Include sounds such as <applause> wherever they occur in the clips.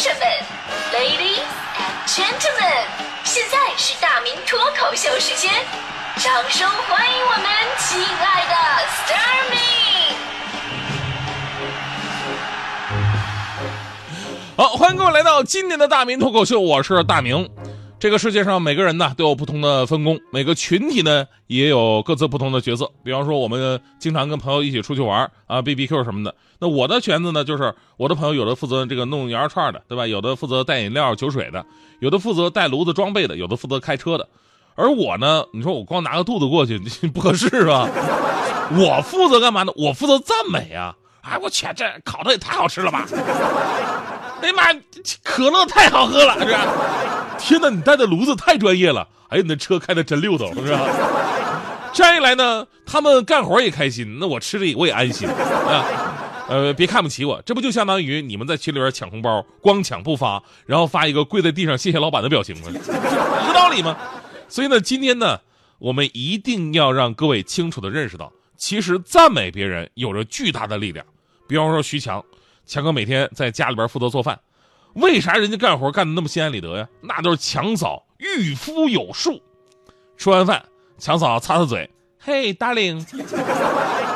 生们，Ladies and Gentlemen，现在是大明脱口秀时间，掌声欢迎我们亲爱的 s t a r m y 好，欢迎各位来到今年的大明脱口秀，我是大明。这个世界上每个人呢都有不同的分工，每个群体呢也有各自不同的角色。比方说，我们经常跟朋友一起出去玩啊，B B Q 什么的。那我的圈子呢，就是我的朋友有的负责这个弄羊肉串的，对吧？有的负责带饮料、酒水的，有的负责带炉子装备的，有的负责开车的。而我呢，你说我光拿个肚子过去不合适吧？<laughs> 我负责干嘛呢？我负责赞美啊！哎，我去，这烤的也太好吃了吧！哎呀妈，可乐太好喝了，是吧？天哪，你带的炉子太专业了！哎，你那车开的真溜头，是吧？这样一来呢，他们干活也开心，那我吃的我也安心啊。呃，别看不起我，这不就相当于你们在群里边抢红包，光抢不发，然后发一个跪在地上谢谢老板的表情吗？<laughs> 一个道理吗？所以呢，今天呢，我们一定要让各位清楚的认识到，其实赞美别人有着巨大的力量。比方说徐强。强哥每天在家里边负责做饭，为啥人家干活干的那么心安理得呀？那都是强嫂御夫有术。吃完饭，强嫂擦擦嘴，嘿，darling，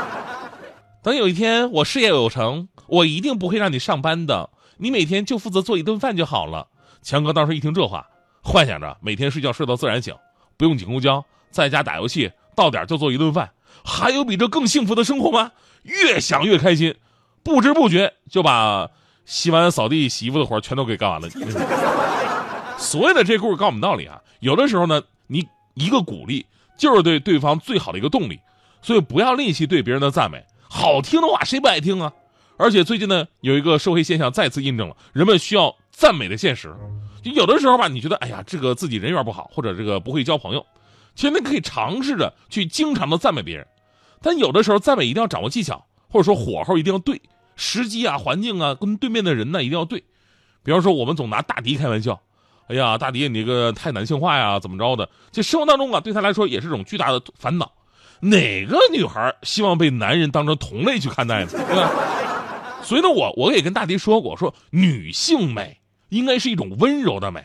<laughs> 等有一天我事业有成，我一定不会让你上班的，你每天就负责做一顿饭就好了。强哥当时一听这话，幻想着每天睡觉睡到自然醒，不用挤公交，在家打游戏，到点就做一顿饭，还有比这更幸福的生活吗？越想越开心。不知不觉就把洗碗、扫地、洗衣服的活全都给干完了。所有的这故事告诉我们道理啊，有的时候呢，你一个鼓励就是对对方最好的一个动力，所以不要吝惜对别人的赞美。好听的话谁不爱听啊？而且最近呢，有一个社会现象再次印证了人们需要赞美的现实。就有的时候吧，你觉得哎呀，这个自己人缘不好，或者这个不会交朋友，其实你可以尝试着去经常的赞美别人。但有的时候赞美一定要掌握技巧，或者说火候一定要对。时机啊，环境啊，跟对面的人呢一定要对。比方说，我们总拿大迪开玩笑，哎呀，大迪你这个太男性化呀，怎么着的？这生活当中啊，对他来说也是一种巨大的烦恼。哪个女孩希望被男人当成同类去看待呢？对吧？所以呢，我我也跟大迪说过，说女性美应该是一种温柔的美。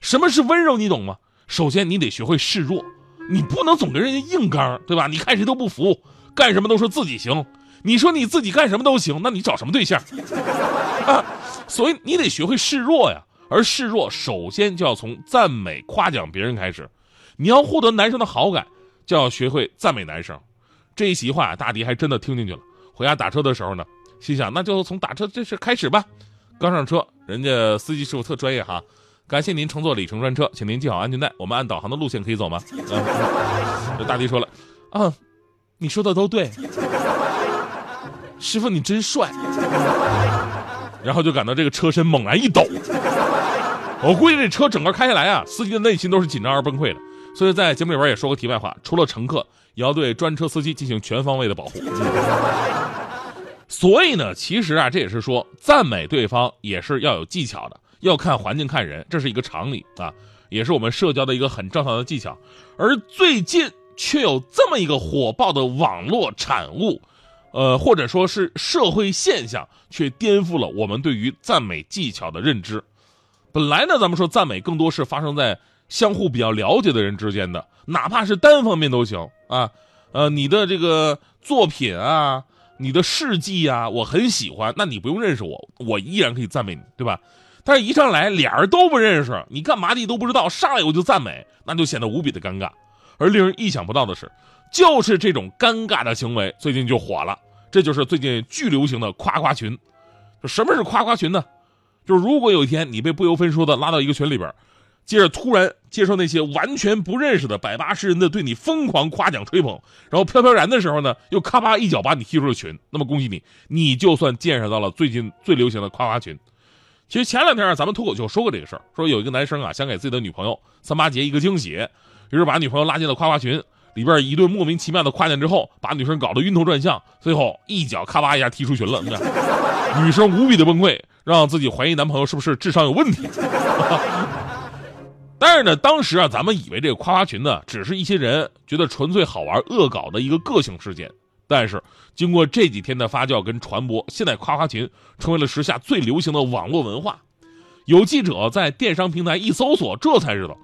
什么是温柔？你懂吗？首先你得学会示弱，你不能总跟人家硬刚，对吧？你看谁都不服，干什么都说自己行。你说你自己干什么都行，那你找什么对象？啊，所以你得学会示弱呀。而示弱，首先就要从赞美、夸奖别人开始。你要获得男生的好感，就要学会赞美男生。这一席话，大迪还真的听进去了。回家打车的时候呢，心想那就从打车这事开始吧。刚上车，人家司机师傅特专业哈，<laughs> 感谢您乘坐里程专车，请您系好安全带。我们按导航的路线可以走吗？嗯 <laughs> 大迪说了，啊，你说的都对。师傅，你真帅！<laughs> 然后就感到这个车身猛然一抖，我估计这车整个开下来啊，司机的内心都是紧张而崩溃的。所以在节目里边也说个题外话，除了乘客，也要对专车司机进行全方位的保护。所以呢，其实啊，这也是说赞美对方也是要有技巧的，要看环境看人，这是一个常理啊，也是我们社交的一个很正常的技巧。而最近却有这么一个火爆的网络产物。呃，或者说是社会现象，却颠覆了我们对于赞美技巧的认知。本来呢，咱们说赞美更多是发生在相互比较了解的人之间的，哪怕是单方面都行啊。呃，你的这个作品啊，你的事迹啊，我很喜欢，那你不用认识我，我依然可以赞美你，对吧？但是，一上来俩人都不认识，你干嘛的都不知道，上来我就赞美，那就显得无比的尴尬。而令人意想不到的是。就是这种尴尬的行为，最近就火了。这就是最近巨流行的夸夸群。什么是夸夸群呢？就是如果有一天你被不由分说的拉到一个群里边，接着突然接受那些完全不认识的百八十人的对你疯狂夸奖吹捧，然后飘飘然的时候呢，又咔吧一脚把你踢出了群，那么恭喜你，你就算见识到了最近最流行的夸夸群。其实前两天啊，咱们脱口秀说过这个事儿，说有一个男生啊想给自己的女朋友三八节一个惊喜，于是把女朋友拉进了夸夸群。里边一顿莫名其妙的夸奖之后，把女生搞得晕头转向，最后一脚咔吧一下踢出群了。女生无比的崩溃，让自己怀疑男朋友是不是智商有问题。<laughs> 但是呢，当时啊，咱们以为这个夸夸群呢，只是一些人觉得纯粹好玩、恶搞的一个个性事件。但是经过这几天的发酵跟传播，现在夸夸群成为了时下最流行的网络文化。有记者在电商平台一搜索，这才知道，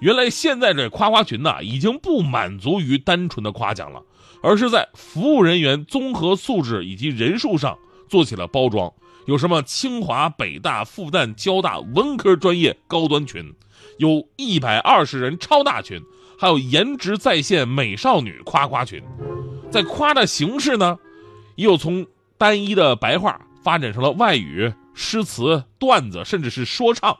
原来现在这夸夸群呐，已经不满足于单纯的夸奖了，而是在服务人员综合素质以及人数上做起了包装。有什么清华、北大、复旦、交大文科专业高端群，有一百二十人超大群，还有颜值在线美少女夸夸群。在夸的形式呢，也有从单一的白话发展成了外语、诗词、段子，甚至是说唱。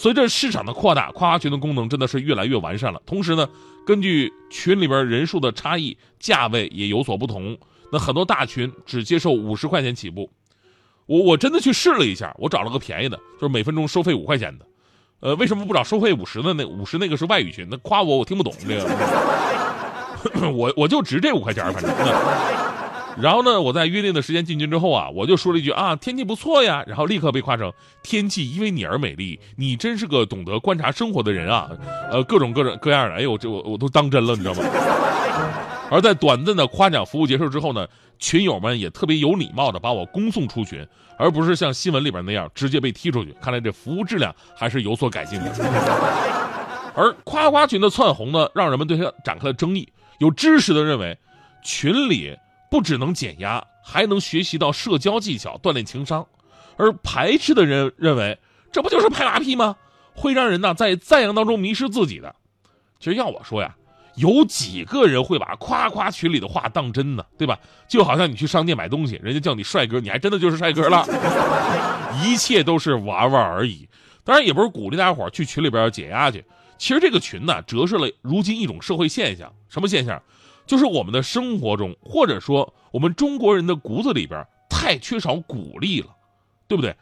随着市场的扩大，夸夸群的功能真的是越来越完善了。同时呢，根据群里边人数的差异，价位也有所不同。那很多大群只接受五十块钱起步。我我真的去试了一下，我找了个便宜的，就是每分钟收费五块钱的。呃，为什么不找收费五十的？那五十那个是外语群，那夸我我听不懂这个，<coughs> 我我就值这五块钱，反正。然后呢，我在约定的时间进群之后啊，我就说了一句啊，天气不错呀，然后立刻被夸成天气因为你而美丽，你真是个懂得观察生活的人啊，呃，各种各种各样的，哎呦，这我我都当真了，你知道吗？<laughs> 而在短暂的夸奖服务结束之后呢，群友们也特别有礼貌的把我恭送出群，而不是像新闻里边那样直接被踢出去。看来这服务质量还是有所改进的。<laughs> 而夸夸群的窜红呢，让人们对它展开了争议。有知识的认为，群里不只能减压，还能学习到社交技巧，锻炼情商；而排斥的人认为，这不就是拍马屁吗？会让人呢在赞扬当中迷失自己的。其实要我说呀。有几个人会把夸夸群里的话当真呢？对吧？就好像你去商店买东西，人家叫你帅哥，你还真的就是帅哥了。一切都是玩玩而已。当然，也不是鼓励大家伙去群里边解压去。其实这个群呢，折射了如今一种社会现象。什么现象？就是我们的生活中，或者说我们中国人的骨子里边，太缺少鼓励了，对不对？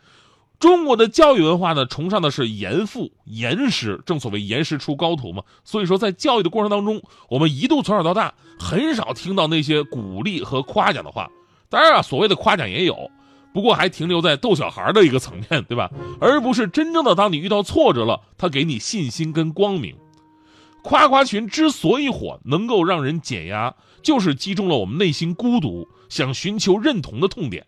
中国的教育文化呢，崇尚的是严父、严师，正所谓严师出高徒嘛。所以说，在教育的过程当中，我们一度从小到大很少听到那些鼓励和夸奖的话。当然啊，所谓的夸奖也有，不过还停留在逗小孩的一个层面，对吧？而不是真正的当你遇到挫折了，他给你信心跟光明。夸夸群之所以火，能够让人减压，就是击中了我们内心孤独、想寻求认同的痛点。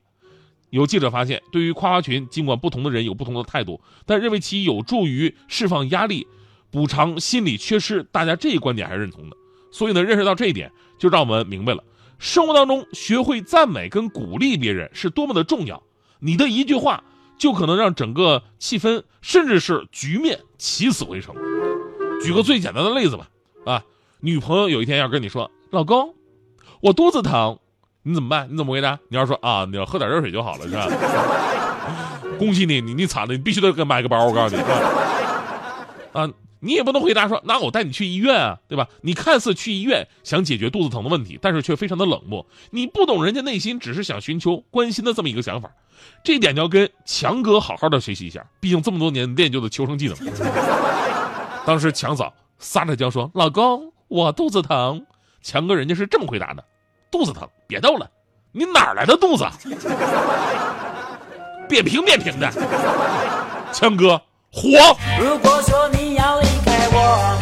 有记者发现，对于夸夸群，尽管不同的人有不同的态度，但认为其有助于释放压力、补偿心理缺失，大家这一观点还是认同的。所以呢，认识到这一点，就让我们明白了，生活当中学会赞美跟鼓励别人是多么的重要。你的一句话，就可能让整个气氛，甚至是局面起死回生。举个最简单的例子吧，啊，女朋友有一天要跟你说：“老公，我肚子疼。”你怎么办？你怎么回答？你要说啊，你要喝点热水就好了，是吧？<laughs> 恭喜你，你你惨了，你必须得给买个包。我告诉你，啊，你也不能回答说，那我带你去医院啊，对吧？你看似去医院想解决肚子疼的问题，但是却非常的冷漠。你不懂人家内心只是想寻求关心的这么一个想法，这一点你要跟强哥好好的学习一下，毕竟这么多年练就的求生技能。当时强嫂撒着娇说：“老公，我肚子疼。”强哥人家是这么回答的。肚子疼，别逗了，你哪来的肚子？扁平扁平的，强哥火。如果说你要离开我，